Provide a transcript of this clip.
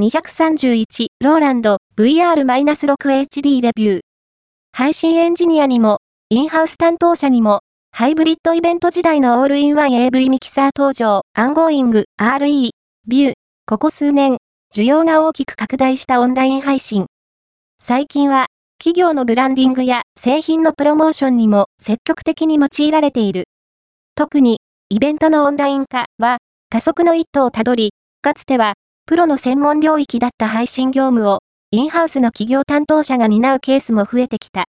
231ローランド VR-6HD レビュー。配信エンジニアにも、インハウス担当者にも、ハイブリッドイベント時代のオールインワン AV ミキサー登場、 OnGoing、Re、View。ここ数年、需要が大きく拡大したオンライン配信。最近は、企業のブランディングや製品のプロモーションにも積極的に用いられている。特に、イベントのオンライン化は、加速の一途をたどり、かつては、プロの専門領域だった配信業務を、インハウスの企業担当者が担うケースも増えてきた。